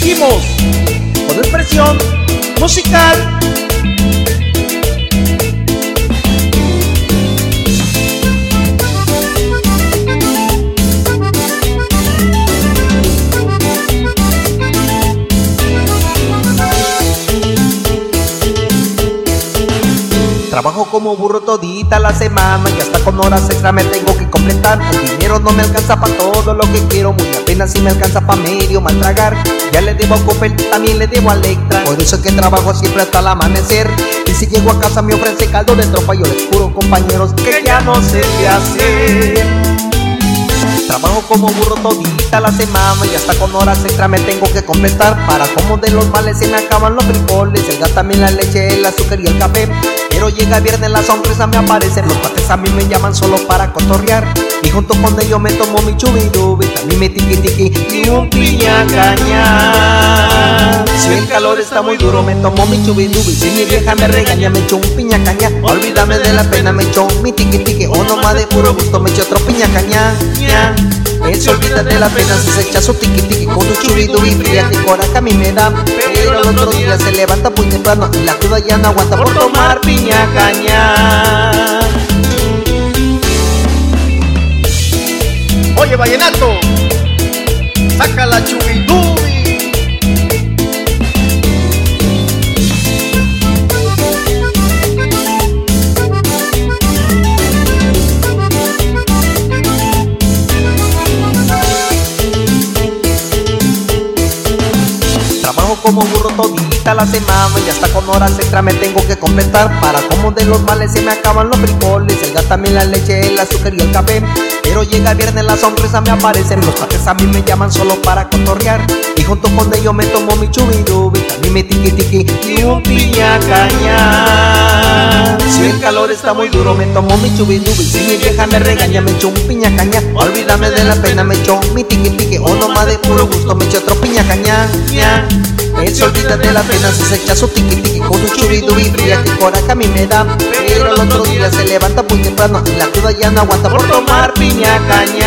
Seguimos con expresión musical. Trabajo como burro todita la semana y hasta con horas extra me tengo que completar. El dinero no me alcanza para todo lo que quiero, muy apenas si me alcanza para medio mal tragar. Ya le debo a Coppel, también le debo a Electra, por eso es que trabajo siempre hasta el amanecer. Y si llego a casa me ofrece caldo de tropa, yo les juro compañeros que ya no sé qué hacer. Trabajo como burro todita la semana y hasta con horas extra me tengo que completar Para como de los males se me acaban los frijoles, el gas también la leche, el azúcar y el café Pero llega viernes la sorpresa me aparecen, los pates a mí me llaman solo para cotorrear. Y junto con ellos me tomo mi chubidubi, también mi tiki tiki y un piña caña Si el calor está muy duro me tomo mi chubidubi, si mi vieja me regaña me echo un piña caña Olvídame de la pena me echo mi tiki tiki o nomás de puro gusto me echo otro piña caña él se olvida de la pena si se echa su tiki tiki con un churido y que coraje a mí me da. Pero el otro día se levanta muy temprano y la cruda ya no aguanta por tomar piña caña. Oye vallenato, saca la chubidubi Como burro todita la semana. Y hasta con horas extra me tengo que completar Para como de los males se me acaban los frijoles, el gas también la leche, el azúcar y el café. Pero llega viernes la sonrisa me aparecen, los pates a mí me llaman solo para cotorrear. Y junto con ellos me tomo mi chubidubi, también mi tiki tiki y un piña caña El calor está muy duro me tomo mi chubidubi, si mi vieja me regaña me echo un piña caña Olvídame de la pena me echo mi tiki tiki o nomás de puro gusto me echo otro piña caña ña. Él se olvida de la pena se echa su tiki tiki con su chubidubi fría que coraje a mí me da. Pero el otro día se levanta muy temprano y la cruda ya no aguanta por tomar piña caña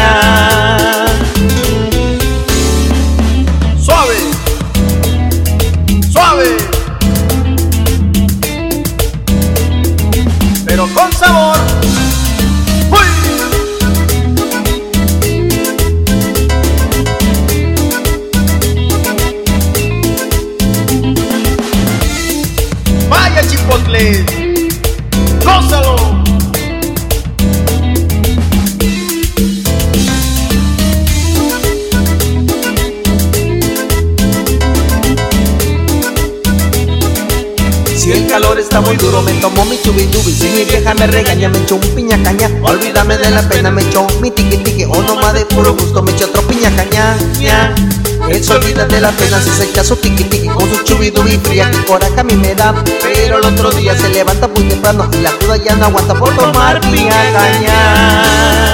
pero con sabor. ¡Uy! Vaya chipotle, gózalo. está muy duro Me tomó mi chubidubi Si mi vieja me regaña Me echó un piña caña Olvídame de la pena Me echó mi tiqui tiqui O nomás de puro gusto Me echo otro piña caña ya. Eso olvida de la pena si se echa su tiqui tiqui con su chubidubi fría que coraje a mí me da Pero el otro día se levanta muy temprano y la cruda ya no aguanta por tomar piña caña.